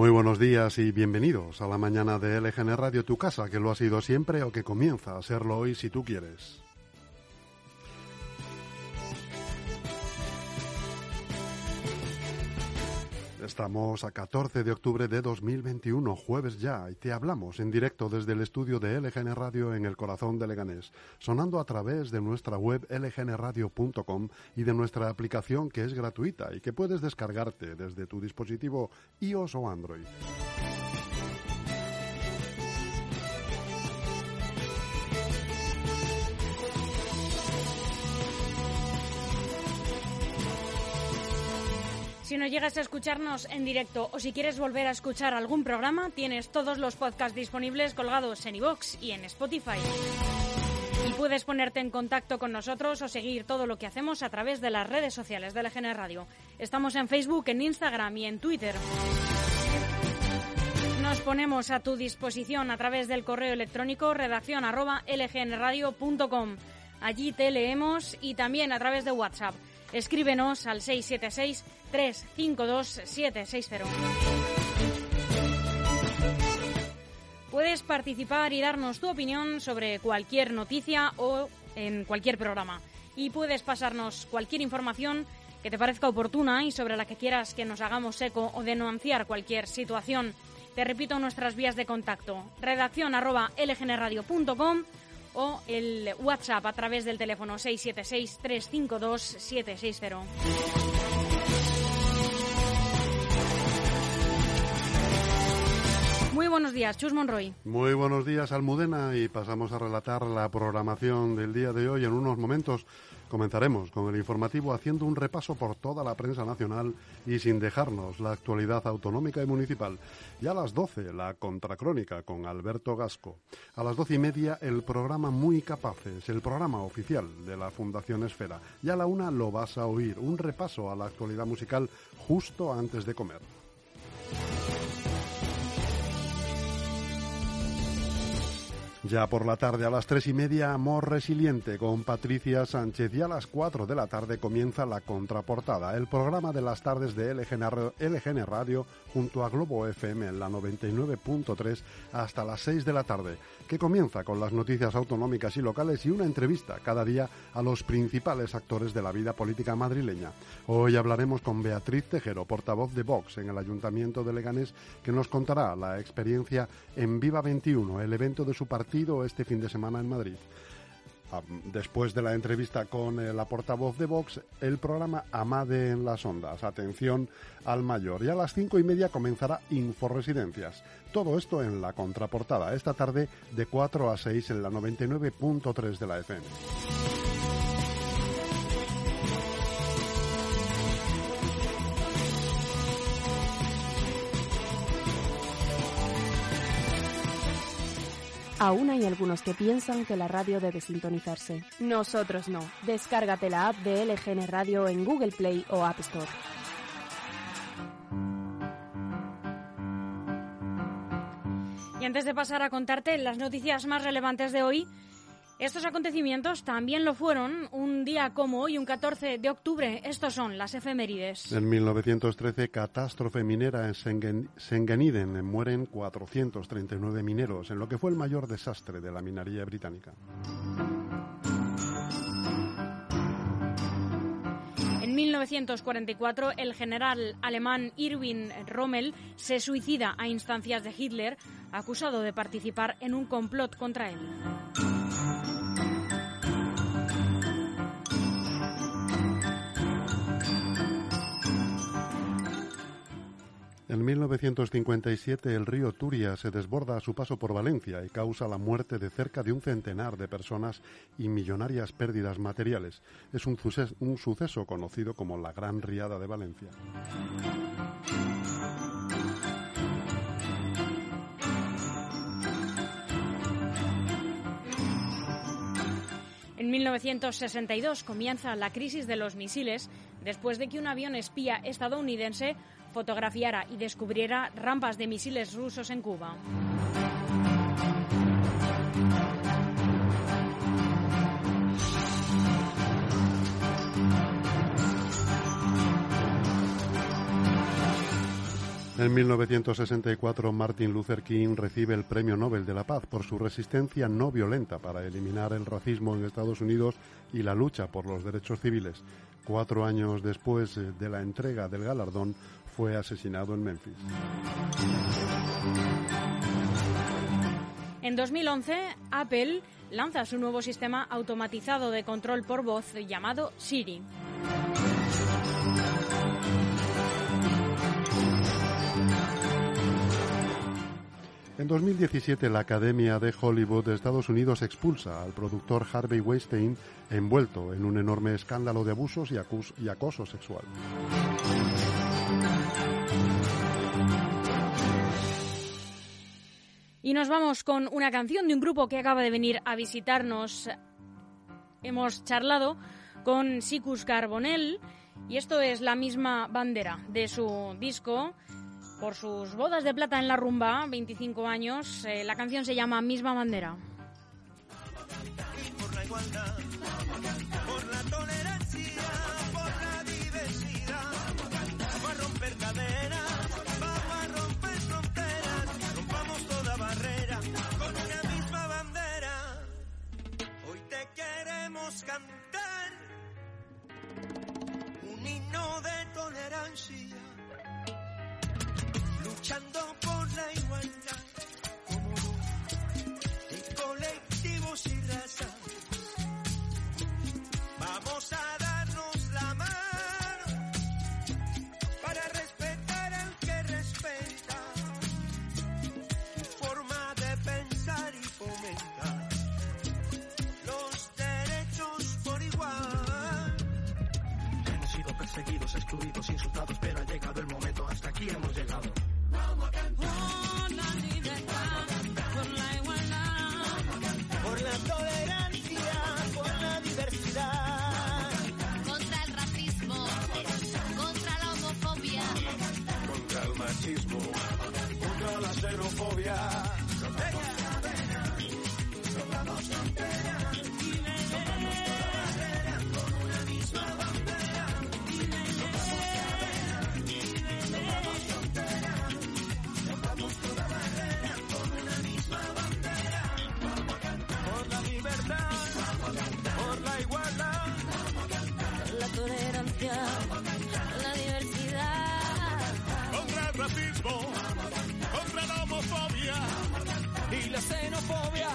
Muy buenos días y bienvenidos a la mañana de LGN Radio, tu casa, que lo ha sido siempre o que comienza a serlo hoy si tú quieres. Estamos a 14 de octubre de 2021, jueves ya, y te hablamos en directo desde el estudio de LGN Radio en el corazón de Leganés, sonando a través de nuestra web lgnradio.com y de nuestra aplicación que es gratuita y que puedes descargarte desde tu dispositivo iOS o Android. Si no llegas a escucharnos en directo o si quieres volver a escuchar algún programa, tienes todos los podcasts disponibles colgados en iVoox y en Spotify. Y puedes ponerte en contacto con nosotros o seguir todo lo que hacemos a través de las redes sociales de LGN Radio. Estamos en Facebook, en Instagram y en Twitter. Nos ponemos a tu disposición a través del correo electrónico redacción arroba lgnradio.com. Allí te leemos y también a través de WhatsApp. Escríbenos al 676-352-760. Puedes participar y darnos tu opinión sobre cualquier noticia o en cualquier programa. Y puedes pasarnos cualquier información que te parezca oportuna y sobre la que quieras que nos hagamos eco o denunciar cualquier situación. Te repito nuestras vías de contacto. Redacción arroba lgnradio.com o el WhatsApp a través del teléfono 676-352-760. Muy buenos días, Chus Monroy. Muy buenos días, Almudena, y pasamos a relatar la programación del día de hoy en unos momentos. Comenzaremos con el informativo haciendo un repaso por toda la prensa nacional y sin dejarnos la actualidad autonómica y municipal. Y a las 12, la contracrónica con Alberto Gasco. A las doce y media, el programa Muy Capaces, el programa oficial de la Fundación Esfera. Y a la una lo vas a oír, un repaso a la actualidad musical justo antes de comer. Ya por la tarde a las tres y media, Amor Resiliente con Patricia Sánchez y a las cuatro de la tarde comienza la contraportada, el programa de las tardes de LGN, LGN Radio junto a Globo FM en la 99.3 hasta las seis de la tarde, que comienza con las noticias autonómicas y locales y una entrevista cada día a los principales actores de la vida política madrileña. Hoy hablaremos con Beatriz Tejero, portavoz de Vox en el Ayuntamiento de Leganés, que nos contará la experiencia en Viva 21, el evento de su partido este fin de semana en Madrid. Ah, Después de la entrevista con eh, la portavoz de Vox, el programa Amade en las Ondas. Atención al mayor. Y a las cinco y media comenzará Inforesidencias. Todo esto en la contraportada. Esta tarde de 4 a 6 en la 99.3 de la FM. Aún hay algunos que piensan que la radio debe sintonizarse. Nosotros no. Descárgate la app de LGN Radio en Google Play o App Store. Y antes de pasar a contarte las noticias más relevantes de hoy, estos acontecimientos también lo fueron un día como hoy, un 14 de octubre. Estos son las efemérides. En 1913, catástrofe minera en Sengen- Sengeniden. Mueren 439 mineros, en lo que fue el mayor desastre de la minería británica. En 1944, el general alemán Irwin Rommel se suicida a instancias de Hitler, acusado de participar en un complot contra él. En 1957 el río Turia se desborda a su paso por Valencia y causa la muerte de cerca de un centenar de personas y millonarias pérdidas materiales. Es un, un suceso conocido como la Gran Riada de Valencia. En 1962 comienza la crisis de los misiles después de que un avión espía estadounidense fotografiara y descubriera rampas de misiles rusos en Cuba. En 1964, Martin Luther King recibe el Premio Nobel de la Paz por su resistencia no violenta para eliminar el racismo en Estados Unidos y la lucha por los derechos civiles. Cuatro años después de la entrega del galardón, fue asesinado en Memphis. En 2011, Apple lanza su nuevo sistema automatizado de control por voz llamado Siri. En 2017, la Academia de Hollywood de Estados Unidos expulsa al productor Harvey Weinstein envuelto en un enorme escándalo de abusos y, acoso sexual. Y nos vamos con una canción de un grupo que acaba de venir a visitarnos. Hemos charlado con Sicus Carbonell y esto es la misma bandera de su disco. Por sus bodas de plata en la rumba, 25 años, eh, la canción se llama Misma bandera. Por la igualdad, por la tolerancia, por la diversidad, vamos a romper cadenas, vamos a romper fronteras, rompamos toda barrera con una misma bandera. Hoy te queremos cantar un himno de tolerancia, luchando por la igualdad. como de colectivos y razas. Vamos a darnos la mano para respetar al que respeta tu forma de pensar y fomentar los derechos por igual. Hemos sido perseguidos, excluidos, insultados, pero ha llegado el momento, hasta aquí hemos llegado. Por la libertad, la xenofobia.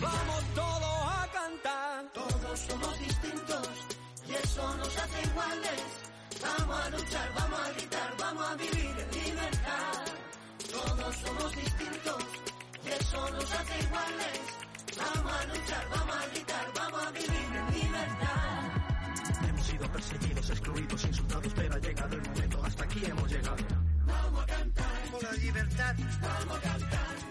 Vamos todos a cantar. Todos somos distintos y eso nos hace iguales. Vamos a luchar, vamos a gritar, vamos a vivir en libertad. Todos somos distintos y eso nos hace iguales. Vamos a luchar, vamos a gritar, vamos a vivir en libertad. Hemos sido perseguidos, excluidos, insultados, pero ha llegado el momento, hasta aquí hemos llegado. por la libertad, vamos a cantar,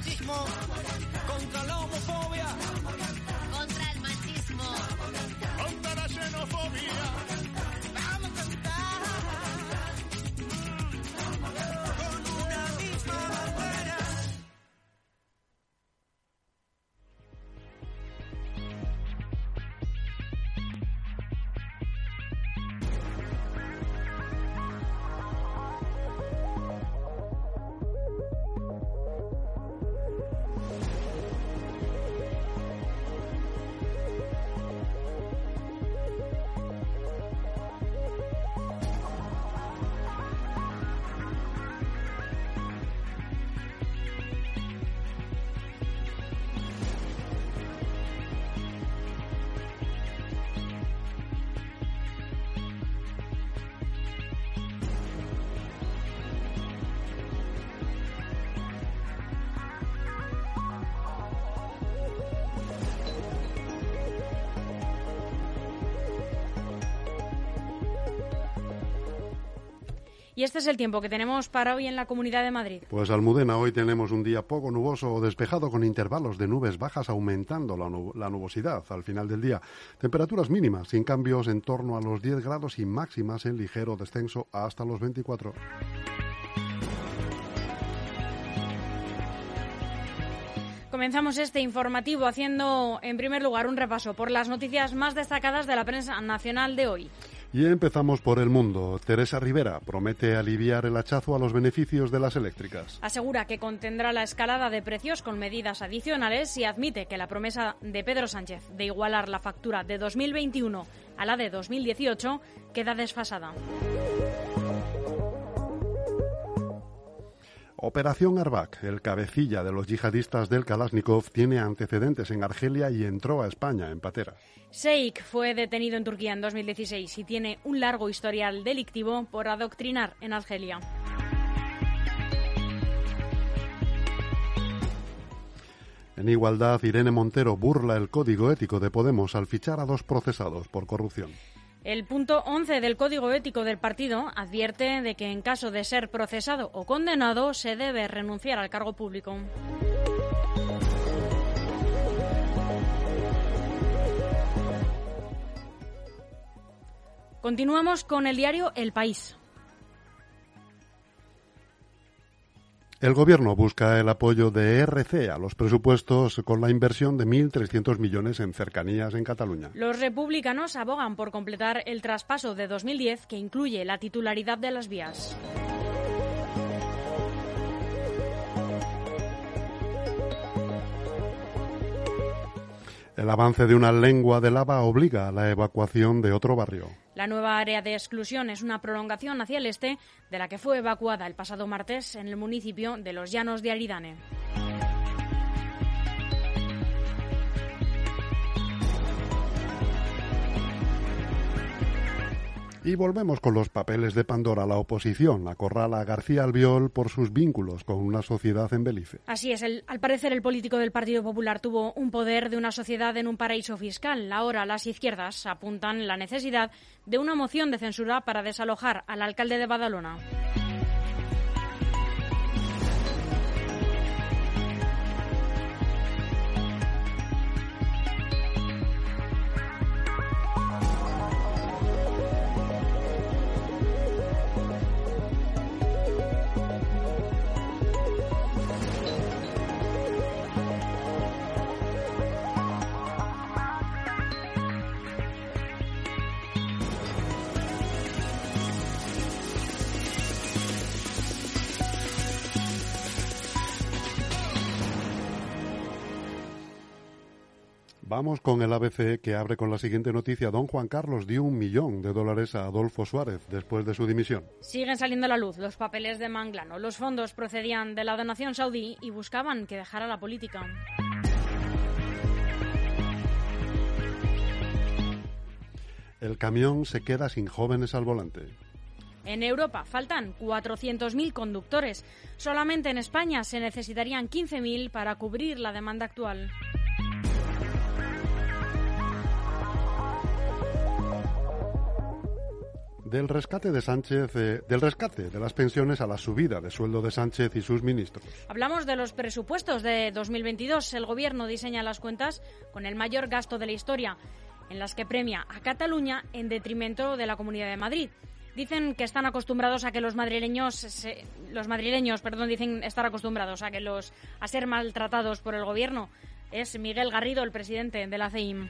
racismo, Y este es el tiempo que tenemos para hoy en la Comunidad de Madrid. Pues Almudena, hoy tenemos un día poco nuboso o despejado con intervalos de nubes bajas aumentando la, nu- la nubosidad al final del día. Temperaturas mínimas sin cambios en torno a los 10 grados y máximas en ligero descenso hasta los 24. Comenzamos este informativo haciendo, en primer lugar, un repaso por las noticias más destacadas de la prensa nacional de hoy. Y empezamos por el mundo. Teresa Rivera promete aliviar el hachazo a los beneficios de las eléctricas. Asegura que contendrá la escalada de precios con medidas adicionales y admite que la promesa de Pedro Sánchez de igualar la factura de 2021 a la de 2018 queda desfasada. Operación Arbak, el cabecilla de los yihadistas del Kalashnikov, tiene antecedentes en Argelia y entró a España en patera. Sheikh fue detenido en Turquía en 2016 y tiene un largo historial delictivo por adoctrinar en Argelia. En igualdad, Irene Montero burla el código ético de Podemos al fichar a dos procesados por corrupción. El punto 11 del Código Ético del partido advierte de que en caso de ser procesado o condenado se debe renunciar al cargo público. Continuamos con el diario El País. El Gobierno busca el apoyo de RC a los presupuestos con la inversión de 1.300 millones en cercanías en Cataluña. Los republicanos abogan por completar el traspaso de 2010 que incluye la titularidad de las vías. El avance de una lengua de lava obliga a la evacuación de otro barrio. La nueva área de exclusión es una prolongación hacia el este de la que fue evacuada el pasado martes en el municipio de Los Llanos de Aridane. Y volvemos con los papeles de Pandora. La oposición acorrala a García Albiol por sus vínculos con una sociedad en Belice. Así es, al parecer el político del Partido Popular tuvo un poder de una sociedad en un paraíso fiscal. Ahora las izquierdas apuntan la necesidad de una moción de censura para desalojar al alcalde de Badalona. Vamos con el ABC que abre con la siguiente noticia. Don Juan Carlos dio un millón de dólares a Adolfo Suárez después de su dimisión. Siguen saliendo a la luz los papeles de Manglano. Los fondos procedían de la donación saudí y buscaban que dejara la política. El camión se queda sin jóvenes al volante. En Europa faltan 400.000 conductores. Solamente en España se necesitarían 15.000 para cubrir la demanda actual. Del rescate de Sánchez, eh, del rescate de las pensiones a la subida de sueldo de Sánchez y sus ministros. Hablamos de los presupuestos de 2022. El Gobierno diseña las cuentas con el mayor gasto de la historia, en las que premia a Cataluña en detrimento de la Comunidad de Madrid. Dicen que están acostumbrados a que los madrileños, los madrileños, perdón, dicen estar acostumbrados a que los a ser maltratados por el Gobierno. Es Miguel Garrido, el presidente de la CEIM.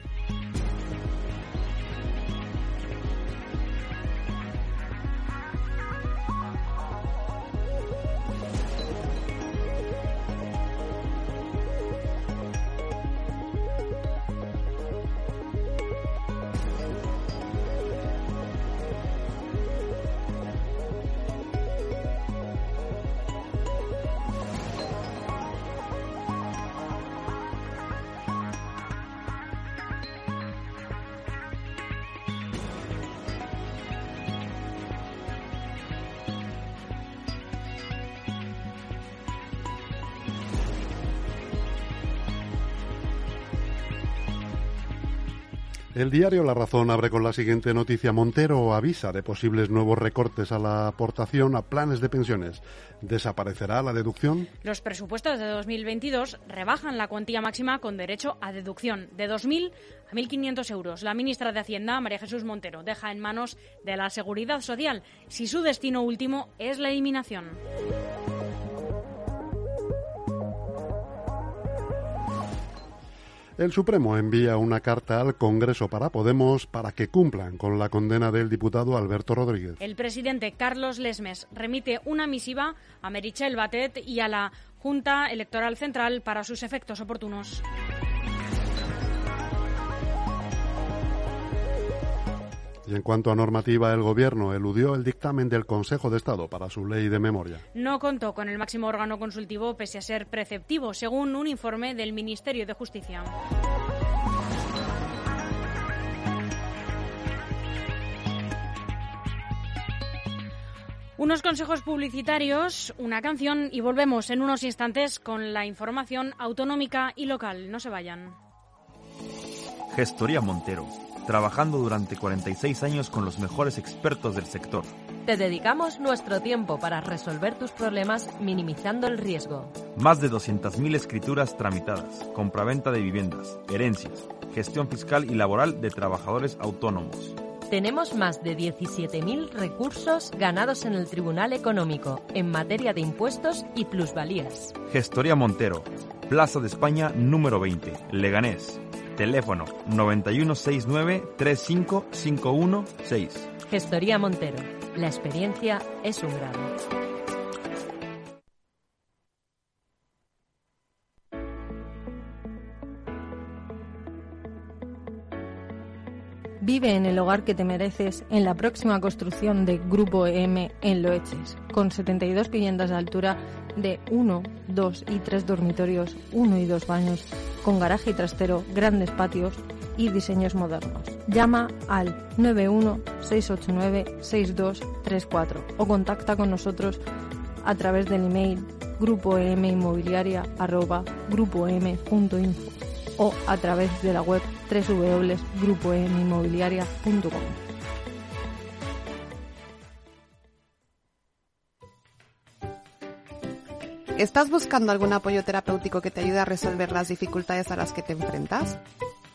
El diario La Razón abre con la siguiente noticia. Montero avisa de posibles nuevos recortes a la aportación a planes de pensiones. ¿Desaparecerá la deducción? Los presupuestos de 2022 rebajan la cuantía máxima con derecho a deducción de 2.000 a 1.500 euros. La ministra de Hacienda, María Jesús Montero, deja en manos de la Seguridad Social si su destino último es la eliminación. El Supremo envía una carta al Congreso para Podemos para que cumplan con la condena del diputado Alberto Rodríguez. El presidente Carlos Lesmes remite una misiva a Merichel Batet y a la Junta Electoral Central para sus efectos oportunos. Y en cuanto a normativa, el Gobierno eludió el dictamen del Consejo de Estado para su ley de memoria. No contó con el máximo órgano consultivo pese a ser preceptivo, según un informe del Ministerio de Justicia. Unos consejos publicitarios, una canción y volvemos en unos instantes con la información autonómica y local. No se vayan. Gestoría Montero, trabajando durante 46 años con los mejores expertos del sector. Te dedicamos nuestro tiempo para resolver tus problemas minimizando el riesgo. Más de 200.000 escrituras tramitadas, compraventa de viviendas, herencias, gestión fiscal y laboral de trabajadores autónomos. Tenemos más de 17.000 recursos ganados en el Tribunal Económico en materia de impuestos y plusvalías. Gestoría Montero, Plaza de España número 20, Leganés. Teléfono 9169-35516. Gestoría Montero. La experiencia es un grado. Vive en el hogar que te mereces en la próxima construcción de Grupo EM en Loeches, con 72 viviendas de altura de 1, 2 y 3 dormitorios, 1 y 2 baños, con garaje y trastero, grandes patios y diseños modernos. Llama al 91-689-6234 o contacta con nosotros a través del email grupoeminmobiliaria.grupoem.info o a través de la web www.grupoeminmobiliaria.com. ¿Estás buscando algún apoyo terapéutico que te ayude a resolver las dificultades a las que te enfrentas?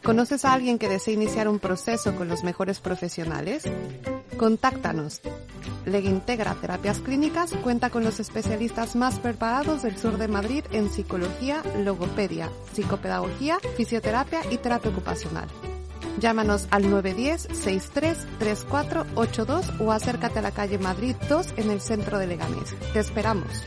¿Conoces a alguien que desea iniciar un proceso con los mejores profesionales? Contáctanos. Legintegra Terapias Clínicas cuenta con los especialistas más preparados del sur de Madrid en psicología, logopedia, psicopedagogía, fisioterapia y terapia ocupacional. Llámanos al 910-633482 o acércate a la calle Madrid 2 en el centro de Leganés. Te esperamos.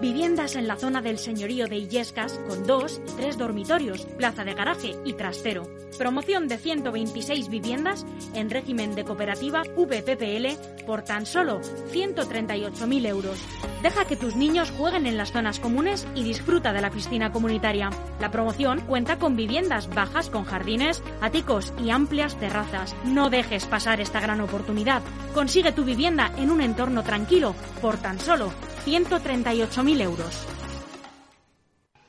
Viviendas en la zona del señorío de Illescas con dos y tres dormitorios, plaza de garaje y trastero. Promoción de 126 viviendas en régimen de cooperativa VPPL por tan solo 138.000 euros. Deja que tus niños jueguen en las zonas comunes y disfruta de la piscina comunitaria. La promoción cuenta con viviendas bajas con jardines, áticos y amplias terrazas. No dejes pasar esta gran oportunidad. Consigue tu vivienda en un entorno tranquilo por tan solo 138.000 euros.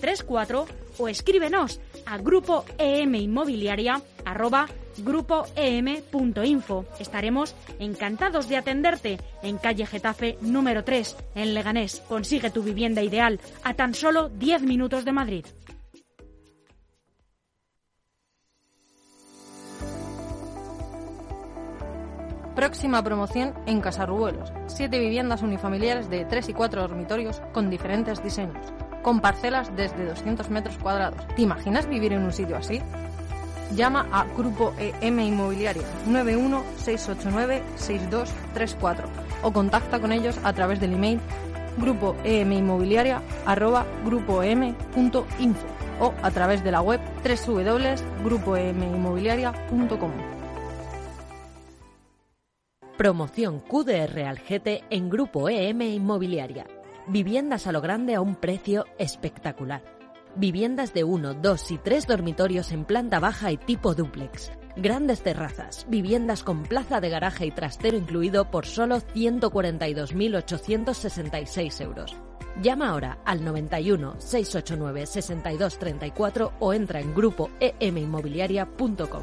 6234 o escríbenos a grupo em inmobiliaria arroba grupoem.info. Estaremos encantados de atenderte en calle Getafe número 3 en Leganés. Consigue tu vivienda ideal a tan solo 10 minutos de Madrid. Próxima promoción en Casarrubuelos. Siete viviendas unifamiliares de 3 y 4 dormitorios con diferentes diseños, con parcelas desde 200 metros cuadrados. ¿Te imaginas vivir en un sitio así? Llama a Grupo EM Inmobiliaria 91689-6234 o contacta con ellos a través del email grupo em inmobiliaria arroba grupoem.info o a través de la web www.grupoeminmobiliaria.com. Promoción QDR Algete en Grupo EM Inmobiliaria. Viviendas a lo grande a un precio espectacular. Viviendas de 1, 2 y 3 dormitorios en planta baja y tipo dúplex. Grandes terrazas, viviendas con plaza de garaje y trastero incluido por solo 142.866 euros. Llama ahora al 91 689 6234 o entra en grupo eminmobiliaria.com.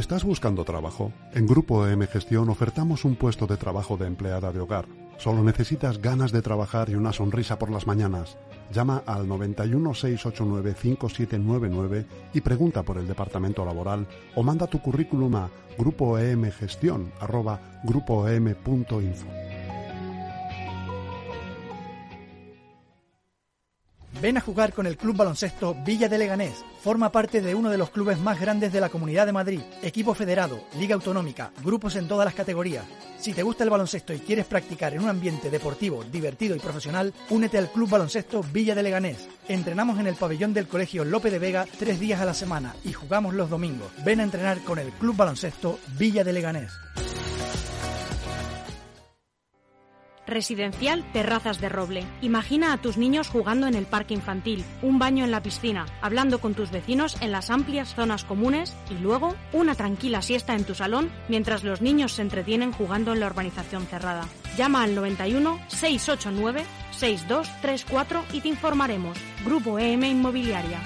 ¿Estás buscando trabajo? En Grupo EM Gestión ofertamos un puesto de trabajo de empleada de hogar. Solo necesitas ganas de trabajar y una sonrisa por las mañanas. Llama al 91 689 5799 y pregunta por el departamento laboral o manda tu currículum a grupoemgestión@grupoem.info. Ven a jugar con el Club Baloncesto Villa de Leganés. Forma parte de uno de los clubes más grandes de la Comunidad de Madrid. Equipo federado, liga autonómica, grupos en todas las categorías. Si te gusta el baloncesto y quieres practicar en un ambiente deportivo, divertido y profesional, únete al Club Baloncesto Villa de Leganés. Entrenamos en el pabellón del Colegio Lope de Vega tres días a la semana y jugamos los domingos. Ven a entrenar con el Club Baloncesto Villa de Leganés. Residencial Terrazas de Roble. Imagina a tus niños jugando en el parque infantil, un baño en la piscina, hablando con tus vecinos en las amplias zonas comunes y luego una tranquila siesta en tu salón mientras los niños se entretienen jugando en la urbanización cerrada. Llama al 91 689 6234 y te informaremos. Grupo EM Inmobiliaria.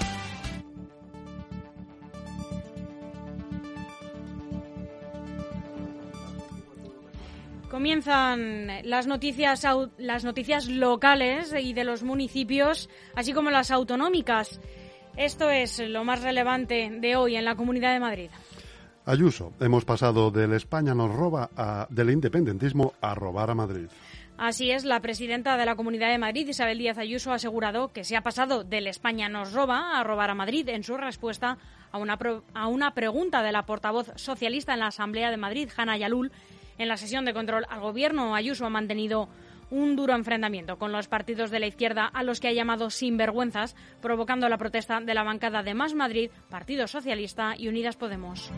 Comienzan las noticias, las noticias locales y de los municipios, así como las autonómicas. Esto es lo más relevante de hoy en la Comunidad de Madrid. Ayuso, hemos pasado del España nos roba a, del independentismo a robar a Madrid. Así es, la presidenta de la Comunidad de Madrid, Isabel Díaz Ayuso, ha asegurado que se ha pasado del España nos roba a robar a Madrid en su respuesta a una, pro- a una pregunta de la portavoz socialista en la Asamblea de Madrid, Hanna Yalul. En la sesión de control al Gobierno, Ayuso ha mantenido un duro enfrentamiento con los partidos de la izquierda a los que ha llamado sinvergüenzas, provocando la protesta de la bancada de Más Madrid, Partido Socialista y Unidas Podemos.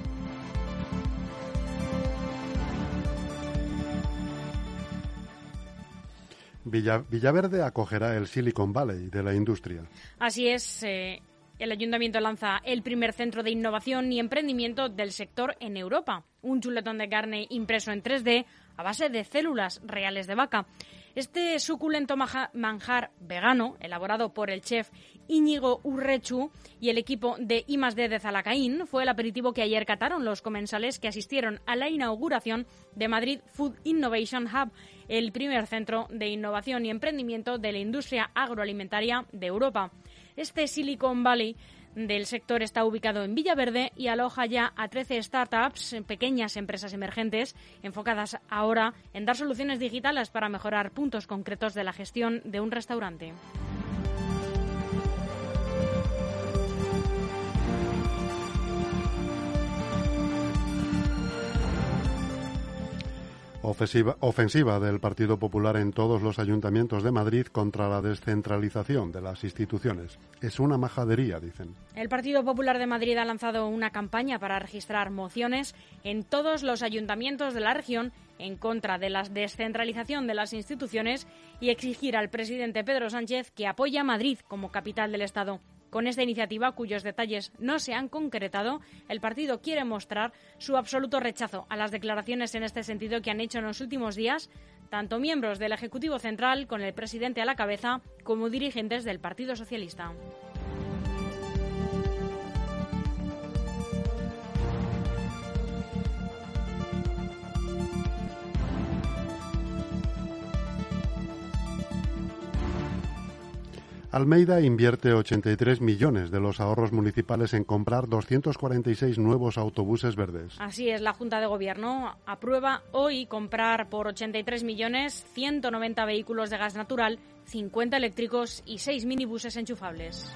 Villa- Villaverde acogerá el Silicon Valley de la industria. Así es, eh, el ayuntamiento lanza el primer centro de innovación y emprendimiento del sector en Europa. Un chuletón de carne impreso en 3D a base de células reales de vaca. Este suculento manjar vegano, elaborado por el chef Íñigo Urrechu y el equipo de I+D de Zalacaín, fue el aperitivo que ayer cataron los comensales que asistieron a la inauguración de Madrid Food Innovation Hub, el primer centro de innovación y emprendimiento de la industria agroalimentaria de Europa. Este Silicon Valley del sector está ubicado en Villaverde y aloja ya a 13 startups, pequeñas empresas emergentes, enfocadas ahora en dar soluciones digitales para mejorar puntos concretos de la gestión de un restaurante. Ofensiva, ofensiva del Partido Popular en todos los ayuntamientos de Madrid contra la descentralización de las instituciones. Es una majadería, dicen. El Partido Popular de Madrid ha lanzado una campaña para registrar mociones en todos los ayuntamientos de la región en contra de la descentralización de las instituciones y exigir al presidente Pedro Sánchez que apoye a Madrid como capital del Estado. Con esta iniciativa, cuyos detalles no se han concretado, el partido quiere mostrar su absoluto rechazo a las declaraciones en este sentido que han hecho en los últimos días tanto miembros del Ejecutivo Central, con el presidente a la cabeza, como dirigentes del Partido Socialista. Almeida invierte 83 millones de los ahorros municipales en comprar 246 nuevos autobuses verdes. Así es, la Junta de Gobierno aprueba hoy comprar por 83 millones 190 vehículos de gas natural, 50 eléctricos y 6 minibuses enchufables.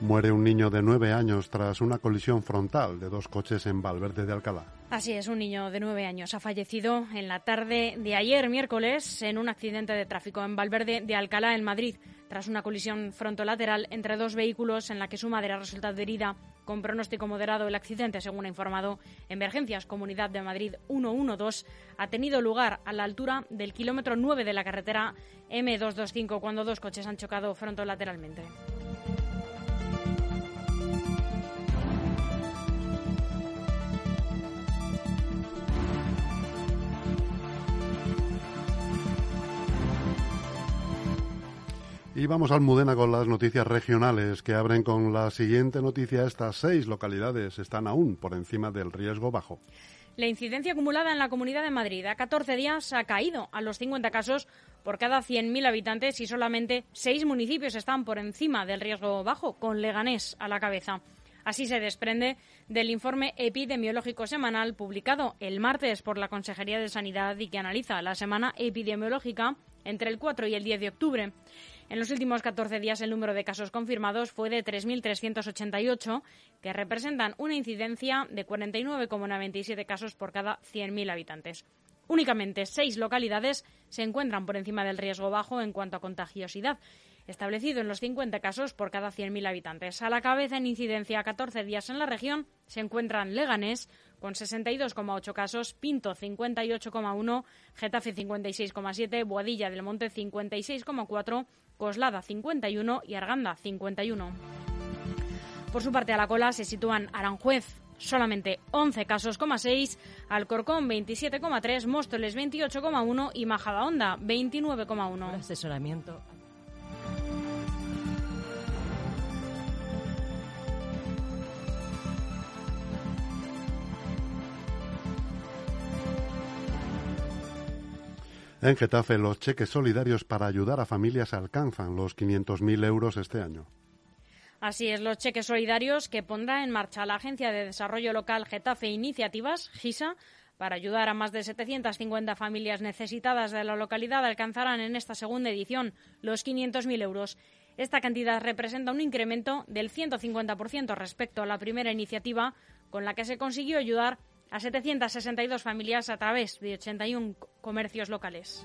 Muere un niño de nueve años tras una colisión frontal de dos coches en Valverde de Alcalá. Así es, un niño de nueve años ha fallecido en la tarde de ayer, miércoles, en un accidente de tráfico en Valverde de Alcalá, en Madrid, tras una colisión frontolateral entre dos vehículos en la que su madre ha resultado herida. Con pronóstico moderado, el accidente, según ha informado Emergencias Comunidad de Madrid 112, ha tenido lugar a la altura del kilómetro 9 de la carretera M225, cuando dos coches han chocado frontolateralmente. Y vamos al Mudena con las noticias regionales que abren con la siguiente noticia. Estas seis localidades están aún por encima del riesgo bajo. La incidencia acumulada en la Comunidad de Madrid a 14 días ha caído a los 50 casos por cada 100.000 habitantes y solamente seis municipios están por encima del riesgo bajo, con Leganés a la cabeza. Así se desprende del informe epidemiológico semanal publicado el martes por la Consejería de Sanidad y que analiza la semana epidemiológica entre el 4 y el 10 de octubre. En los últimos 14 días el número de casos confirmados fue de 3.388, que representan una incidencia de 49,97 casos por cada 100.000 habitantes. Únicamente seis localidades se encuentran por encima del riesgo bajo en cuanto a contagiosidad, establecido en los 50 casos por cada 100.000 habitantes. A la cabeza en incidencia a 14 días en la región se encuentran Leganés, con 62,8 casos, Pinto 58,1, Getafe 56,7, Boadilla del Monte 56,4, Coslada 51 y Arganda 51. Por su parte, a la cola se sitúan Aranjuez solamente 11 casos, 6, Alcorcón 27,3, Móstoles 28,1 y Majadahonda 29,1. Asesoramiento. En Getafe, los cheques solidarios para ayudar a familias alcanzan los 500.000 euros este año. Así es, los cheques solidarios que pondrá en marcha la Agencia de Desarrollo Local Getafe Iniciativas, GISA, para ayudar a más de 750 familias necesitadas de la localidad alcanzarán en esta segunda edición los 500.000 euros. Esta cantidad representa un incremento del 150% respecto a la primera iniciativa, con la que se consiguió ayudar a 762 familias a través de 81 comercios locales.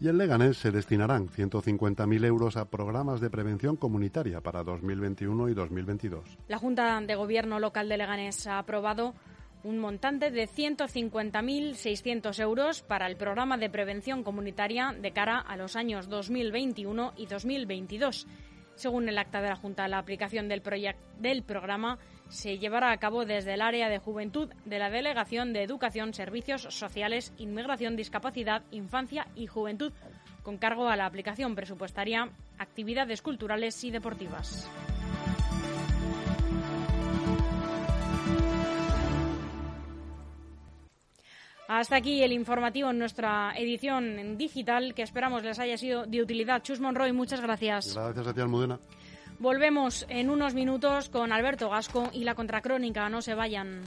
Y en Leganés se destinarán 150.000 euros a programas de prevención comunitaria para 2021 y 2022. La Junta de Gobierno local de Leganés ha aprobado un montante de 150.600 euros para el programa de prevención comunitaria de cara a los años 2021 y 2022. Según el acta de la Junta, la aplicación del, del programa se llevará a cabo desde el área de juventud de la Delegación de Educación, Servicios Sociales, Inmigración, Discapacidad, Infancia y Juventud, con cargo a la aplicación presupuestaria, actividades culturales y deportivas. Hasta aquí el informativo en nuestra edición digital, que esperamos les haya sido de utilidad. Chus Monroy, muchas gracias. Gracias a ti, Almudena. Volvemos en unos minutos con Alberto Gasco y la contracrónica. No se vayan.